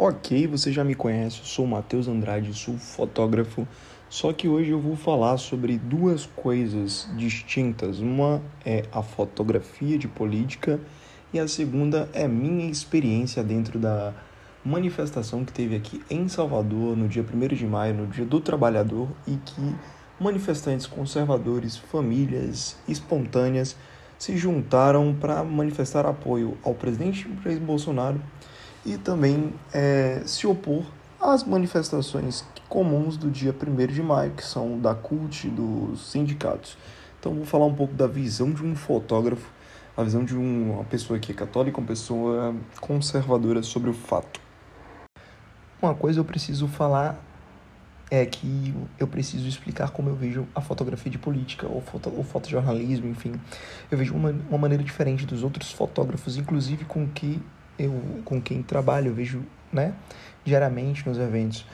Ok, você já me conhece, eu sou Matheus Andrade, sou fotógrafo, só que hoje eu vou falar sobre duas coisas distintas. Uma é a fotografia de política e a segunda é minha experiência dentro da manifestação que teve aqui em Salvador no dia 1 de maio, no Dia do Trabalhador, e que manifestantes conservadores, famílias espontâneas se juntaram para manifestar apoio ao presidente Jair Bolsonaro e também é, se opor às manifestações comuns do dia 1 de maio, que são da CUT, dos sindicatos. Então vou falar um pouco da visão de um fotógrafo, a visão de uma pessoa que é católica, uma pessoa conservadora sobre o fato. Uma coisa eu preciso falar é que eu preciso explicar como eu vejo a fotografia de política ou, foto, ou fotojornalismo, enfim. Eu vejo uma, uma maneira diferente dos outros fotógrafos, inclusive com que eu com quem trabalho, eu vejo, né, diariamente nos eventos.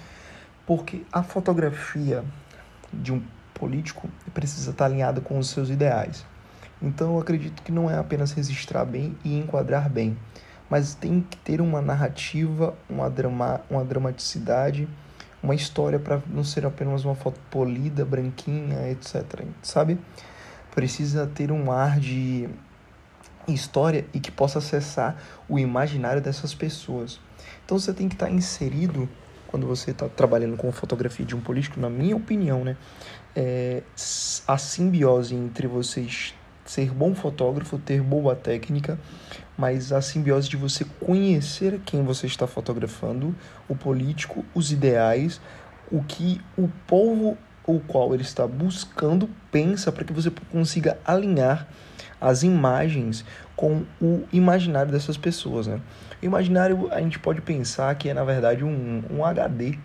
Porque a fotografia de um político precisa estar alinhada com os seus ideais. Então eu acredito que não é apenas registrar bem e enquadrar bem, mas tem que ter uma narrativa, uma, drama, uma dramaticidade, uma história para não ser apenas uma foto polida, branquinha, etc. Sabe? Precisa ter um ar de história e que possa acessar o imaginário dessas pessoas. Então você tem que estar inserido quando você está trabalhando com fotografia de um político, na minha opinião, né? É, a simbiose entre vocês ser bom fotógrafo, ter boa técnica, mas a simbiose de você conhecer quem você está fotografando, o político, os ideais, o que o povo o qual ele está buscando pensa para que você consiga alinhar as imagens com o imaginário dessas pessoas. Né? O imaginário a gente pode pensar que é na verdade um, um HD,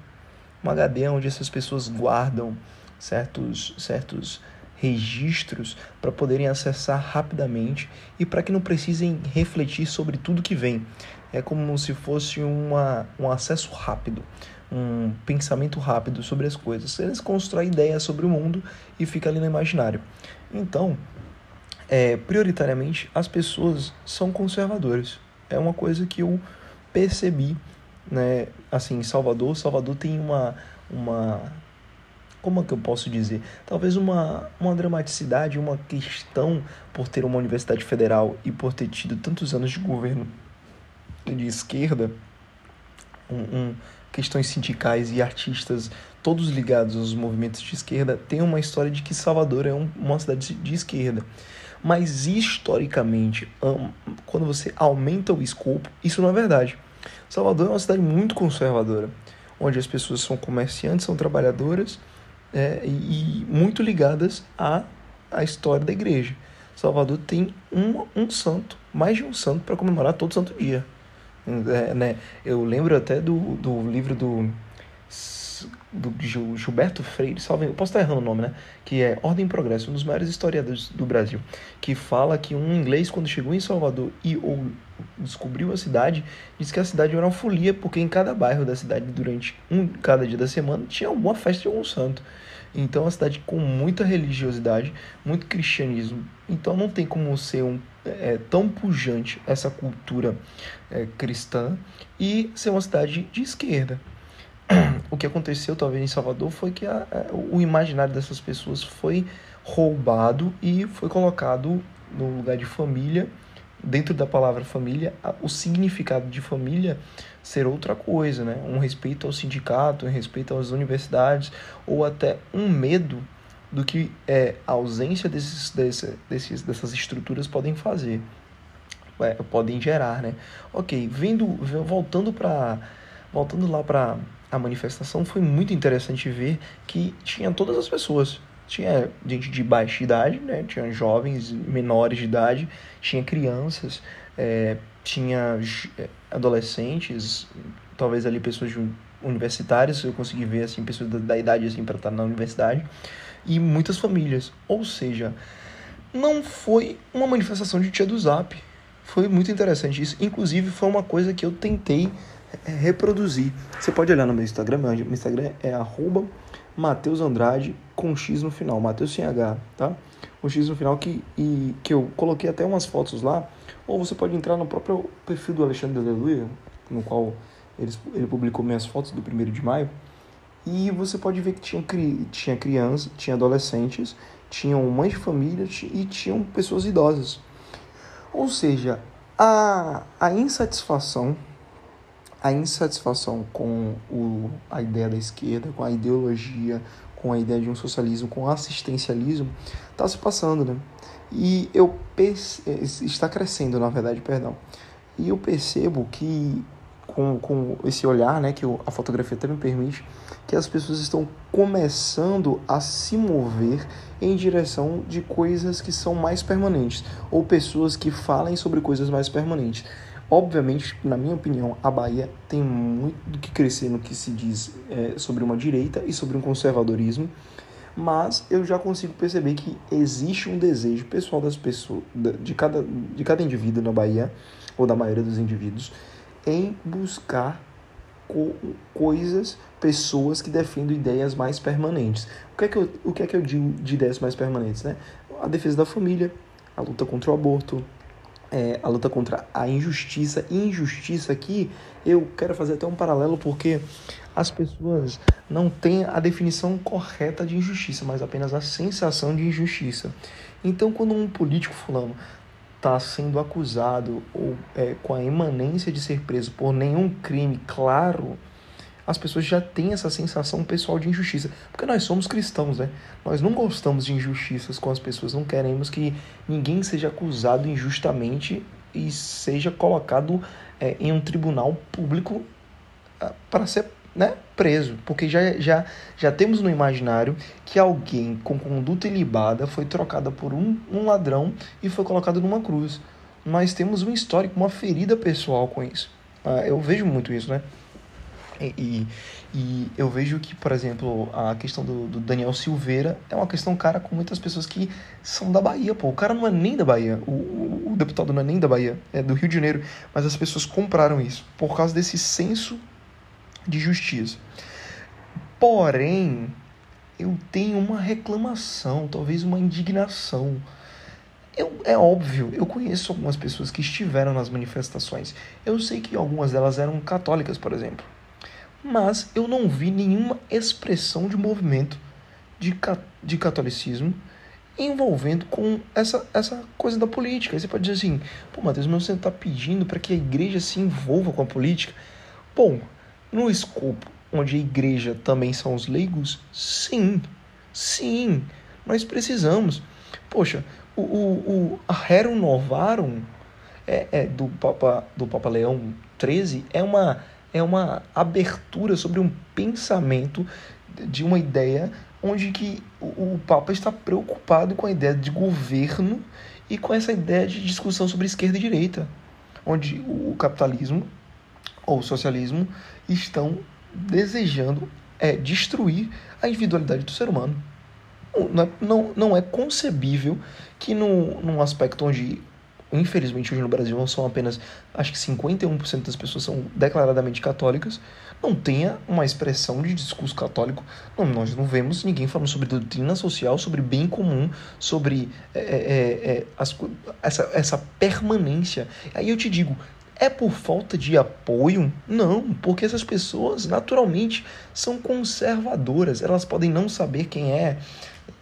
um HD onde essas pessoas guardam certos, certos registros para poderem acessar rapidamente e para que não precisem refletir sobre tudo que vem. É como se fosse uma, um acesso rápido, um pensamento rápido sobre as coisas. Eles constroem ideias sobre o mundo e fica ali no imaginário. Então, é, prioritariamente as pessoas são conservadoras. É uma coisa que eu percebi, né? Assim, Salvador, Salvador tem uma uma como é que eu posso dizer? Talvez uma, uma dramaticidade, uma questão por ter uma universidade federal e por ter tido tantos anos de governo de esquerda, um, um, questões sindicais e artistas, todos ligados aos movimentos de esquerda, tem uma história de que Salvador é um, uma cidade de esquerda. Mas historicamente, quando você aumenta o escopo, isso não é verdade. Salvador é uma cidade muito conservadora, onde as pessoas são comerciantes, são trabalhadoras é, e, muito ligadas à, à história da igreja. Salvador tem um, um santo, mais de um santo, para comemorar todo santo dia. É, né? Eu lembro até do, do livro do do Gilberto Freire, salve, eu posso estar errando o nome, né? Que é Ordem e Progresso, um dos maiores historiadores do Brasil, que fala que um inglês, quando chegou em Salvador e ou descobriu a cidade, disse que a cidade era uma folia, porque em cada bairro da cidade, durante um cada dia da semana, tinha alguma festa de algum santo. Então, é uma cidade com muita religiosidade, muito cristianismo. Então, não tem como ser um, é, tão pujante essa cultura é, cristã e ser uma cidade de esquerda o que aconteceu talvez em Salvador foi que a, a, o imaginário dessas pessoas foi roubado e foi colocado no lugar de família, dentro da palavra família, o significado de família ser outra coisa, né? Um respeito ao sindicato, um respeito às universidades, ou até um medo do que é, a ausência desses, desse, desses, dessas estruturas podem fazer, é, podem gerar, né? Ok, vindo, voltando para voltando lá para a manifestação foi muito interessante ver que tinha todas as pessoas. Tinha gente de baixa idade, né? tinha jovens menores de idade, tinha crianças, é, tinha é, adolescentes, talvez ali pessoas universitárias, eu consegui ver assim pessoas da, da idade assim para estar na universidade e muitas famílias. Ou seja, não foi uma manifestação de tia do Zap. Foi muito interessante isso. Inclusive foi uma coisa que eu tentei reproduzir. Você pode olhar no meu Instagram, meu Instagram é arroba Mateus Andrade com X no final, Mateus sem H, tá? O X no final que, e, que eu coloquei até umas fotos lá, ou você pode entrar no próprio perfil do Alexandre Aleluia, no qual ele, ele publicou minhas fotos do 1 de maio, e você pode ver que tinha, tinha crianças, tinha adolescentes, tinham mães de família e tinham pessoas idosas. Ou seja, a, a insatisfação a insatisfação com o, a ideia da esquerda, com a ideologia, com a ideia de um socialismo, com o assistencialismo, está se passando, né? E eu está crescendo, na verdade, perdão. E eu percebo que com, com esse olhar, né, que a fotografia também permite, que as pessoas estão começando a se mover em direção de coisas que são mais permanentes, ou pessoas que falem sobre coisas mais permanentes. Obviamente, na minha opinião, a Bahia tem muito do que crescer no que se diz é, sobre uma direita e sobre um conservadorismo, mas eu já consigo perceber que existe um desejo pessoal das pessoas, de cada, de cada indivíduo na Bahia, ou da maioria dos indivíduos, em buscar co coisas, pessoas que defendem ideias mais permanentes. O que é que eu, o que é que eu digo de ideias mais permanentes? Né? A defesa da família, a luta contra o aborto, é, a luta contra a injustiça. Injustiça aqui, eu quero fazer até um paralelo porque as pessoas não têm a definição correta de injustiça, mas apenas a sensação de injustiça. Então, quando um político fulano está sendo acusado ou é, com a imanência de ser preso por nenhum crime claro, as pessoas já têm essa sensação pessoal de injustiça. Porque nós somos cristãos, né? Nós não gostamos de injustiças com as pessoas, não queremos que ninguém seja acusado injustamente e seja colocado é, em um tribunal público é, para ser né, preso. Porque já, já, já temos no imaginário que alguém com conduta ilibada foi trocada por um, um ladrão e foi colocado numa cruz. Nós temos um histórico, uma ferida pessoal com isso. Ah, eu vejo muito isso, né? E, e eu vejo que, por exemplo, a questão do, do, Daniel Silveira é uma questão, cara, com muitas pessoas que são da Bahia, pô. O cara não é nem da Bahia, o, o, o deputado não é nem da Bahia, é do Rio de Janeiro, mas as pessoas compraram isso por causa desse senso de justiça. Porém, eu tenho uma reclamação, talvez uma indignação. Eu, é óbvio, eu conheço algumas pessoas que estiveram nas manifestações. Eu sei que algumas delas eram católicas, por exemplo mas eu não vi nenhuma expressão de movimento de, de catolicismo envolvendo com essa, essa coisa da política. Aí você pode dizer assim, pô, Matheus, mas você está pedindo para que a igreja se envolva com a política? Bom, no escopo onde a igreja também são os leigos, sim, sim, nós precisamos. Poxa, o, o, o Rerum Novarum é, é, do, Papa, do Papa Leão XIII é uma é uma abertura sobre um pensamento de uma ideia onde que o Papa está preocupado com a ideia de governo e com essa ideia de discussão sobre esquerda e direita, onde o capitalismo ou o socialismo estão desejando é, destruir a individualidade do ser humano. Não é, não, não é concebível que no, num aspecto onde infelizmente hoje no Brasil são apenas, acho que 51% das pessoas são declaradamente católicas, não tenha uma expressão de discurso católico. Não, nós não vemos ninguém falando sobre doutrina social, sobre bem comum, sobre é, é, é, é as, essa, essa permanência. Aí eu te digo, é por falta de apoio? Não, porque essas pessoas naturalmente são conservadoras. Elas podem não saber quem é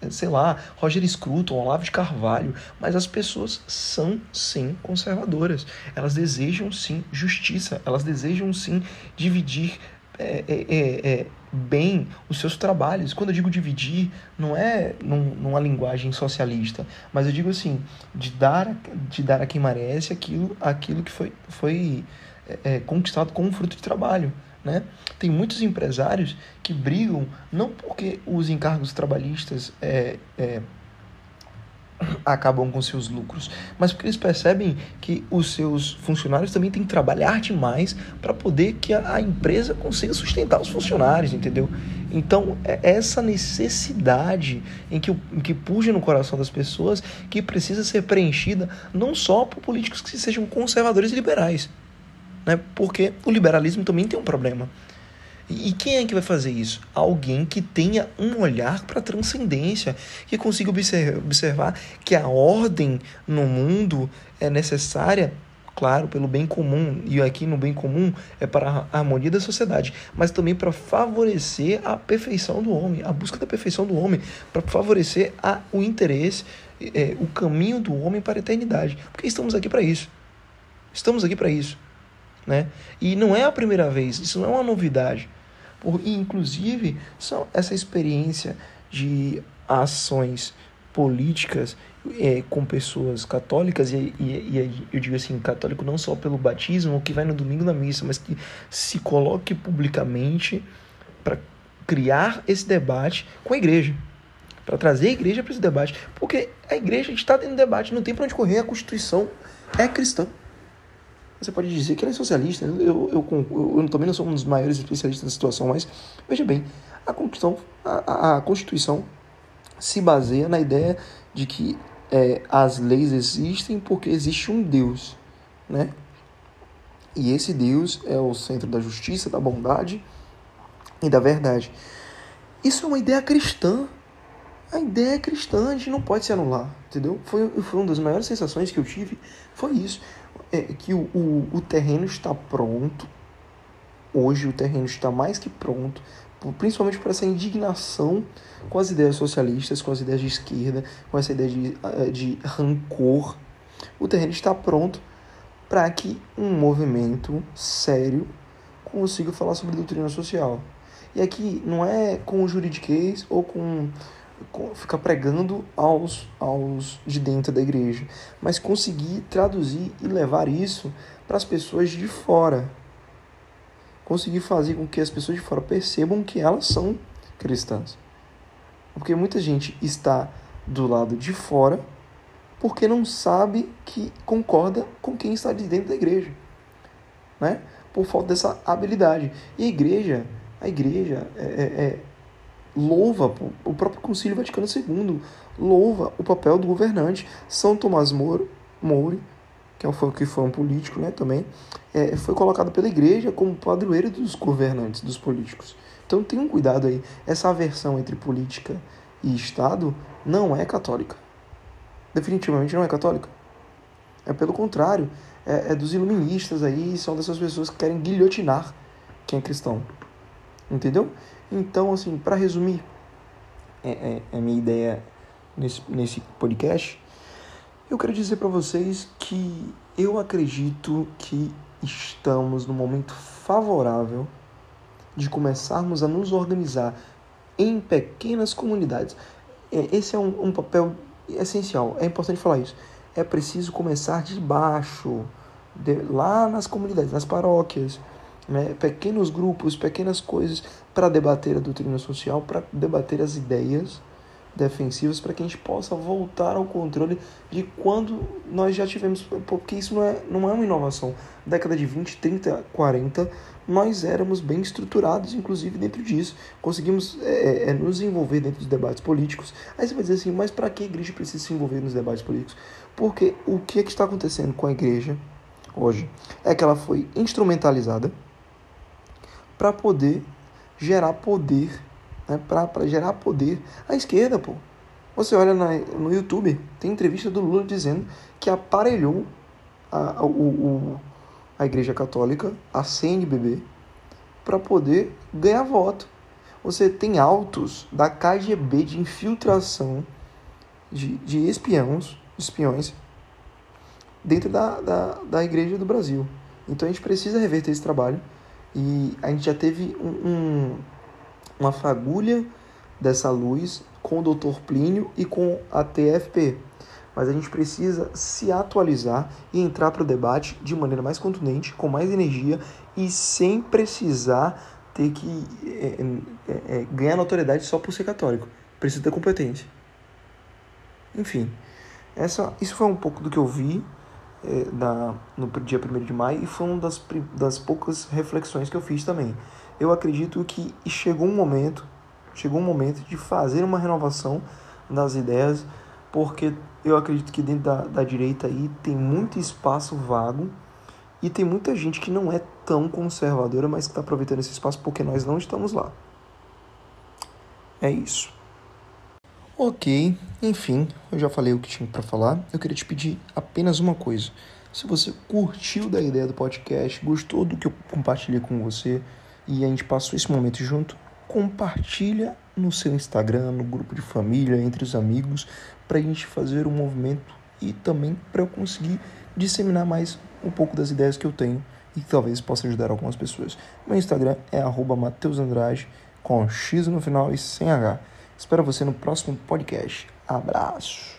sei lá, Roger Scruton, Olavo de Carvalho, mas as pessoas são sim conservadoras. Elas desejam sim justiça, elas desejam sim dividir é, é, é, bem os seus trabalhos. Quando eu digo dividir, não é num, numa linguagem socialista, mas eu digo assim, de dar, de dar a quem merece aquilo, aquilo que foi, foi é, é, conquistado com fruto de trabalho. Né? Tem muitos empresários que brigam não porque os encargos trabalhistas é, é, acabam com seus lucros, mas porque eles percebem que os seus funcionários também têm que trabalhar demais para poder que a, a, empresa consiga sustentar os funcionários, entendeu? Então, é essa necessidade em que, em que puja no coração das pessoas que precisa ser preenchida não só por políticos que sejam conservadores e liberais, né? Porque o liberalismo também tem um problema. E quem é que vai fazer isso? Alguém que tenha um olhar para a transcendência, que consiga observar que a ordem no mundo é necessária claro, pelo bem comum, e aqui no bem comum é para a harmonia da sociedade, mas também para favorecer a perfeição do homem, a busca da perfeição do homem, para favorecer a, o interesse, é, o caminho do homem para a eternidade. Porque estamos aqui para isso. Estamos aqui para isso. Né? E não é a primeira vez, isso não é uma novidade. Por, e, inclusive, essa experiência de ações políticas é, com pessoas católicas, e, e, e, eu digo assim, católico não só pelo batismo, que vai no domingo na missa, mas que se coloque publicamente para criar esse debate com a igreja. Para trazer a igreja para esse debate. Porque a igreja está dentro do debate, não tem para onde correr, a Constituição é cristã. Você pode dizer que ela é socialista, eu, eu, eu, eu também não sou um dos maiores especialistas na situação, mas veja bem, a Constituição, a, a Constituição se baseia na ideia de que é, as leis existem porque existe um Deus, né? E esse Deus é o centro da justiça, da bondade e da verdade. Isso é uma ideia cristã. A ideia é cristã, a gente não pode se anular, entendeu? Foi, foi uma das maiores sensações que eu tive, foi isso. É, que o, o, o terreno está pronto, hoje o terreno está mais que pronto principalmente por essa indignação com as ideias socialistas, com as ideias de esquerda, com essa ideia de, eh, de rancor. O terreno está pronto para que um movimento sério consiga falar sobre doutrina social. E aqui não é com juridiquês ou com ficar pregando aos, aos de dentro da igreja, mas conseguir traduzir e levar isso para as pessoas de fora conseguir fazer com que as pessoas de fora percebam que elas são cristãs. Porque muita gente está do lado de fora porque não sabe que concorda com quem está de dentro da igreja, né? Por falta dessa habilidade. E a igreja, a igreja é, é, é louva o próprio Concílio Vaticano II, louva o papel do governante. São Tomás Moro, Moure que é foi, que foi um político né, também, é, foi colocado pela igreja como padroeiro dos governantes, dos políticos. Então tenham cuidado aí. Essa aversão entre política e Estado não é católica. Definitivamente não é católica. É pelo contrário, é, é dos iluministas aí, são dessas pessoas que querem guilhotinar quem é cristão. Entendeu? Então, assim, para resumir, é, é, é, a minha ideia nesse, nesse podcast eu quero dizer para vocês que eu acredito que estamos no momento favorável de começarmos a nos organizar em pequenas comunidades. É, esse é um, um papel essencial, é importante falar isso. É preciso começar de baixo, de, lá nas comunidades, nas paróquias, né? pequenos grupos, pequenas coisas para debater a doutrina social, para debater as ideias defensivos para que a gente possa voltar ao controle de quando nós já tivemos, porque isso não é, não é uma inovação. Década de 20, 30, 40, nós éramos bem estruturados, inclusive dentro disso. Conseguimos é, é, é, nos envolver dentro dos debates políticos. Aí você vai dizer assim, mas para que a igreja precisa se envolver nos debates políticos? Porque o que, é que está acontecendo com a igreja hoje é que ela foi instrumentalizada para poder gerar poder né, para gerar poder à esquerda, pô. Você olha na, no YouTube, tem entrevista do Lula dizendo que aparelhou a, o, o, a Igreja Católica, a CNBB, para poder ganhar voto. Você tem autos da KGB de infiltração de, de espiões, espiões dentro da, da, da Igreja do Brasil. Então a gente precisa reverter esse trabalho. E a gente já teve um, um uma fagulha dessa luz com o Dr. Plínio e com a TFP. Mas a gente precisa se atualizar e entrar para o debate de maneira mais contundente, com mais energia e sem precisar ter que é, é, é, ganhar notoriedade só por ser católico. Precisa ter competência. Enfim, essa, isso foi um pouco do que eu vi é, da, no dia 1 de maio e foi uma das, das poucas reflexões que eu fiz também eu acredito que chegou um momento, chegou um momento de fazer uma renovação das ideias, porque eu acredito que dentro da, da direita aí tem muito espaço vago e tem muita gente que não é tão conservadora, mas que está aproveitando esse espaço porque nós não estamos lá. É isso. Ok, enfim, eu já falei o que tinha para falar. Eu queria te pedir apenas uma coisa. Se você curtiu da ideia do podcast, gostou do que eu compartilhei com você e a gente passou esse momento junto, compartilha no seu Instagram, no grupo de família, entre os amigos, para a gente fazer um movimento e também para eu conseguir disseminar mais um pouco das ideias que eu tenho e que talvez possa ajudar algumas pessoas. Meu Instagram é @mateusandrade com X no final e sem H. Espero você no próximo podcast. Abraço.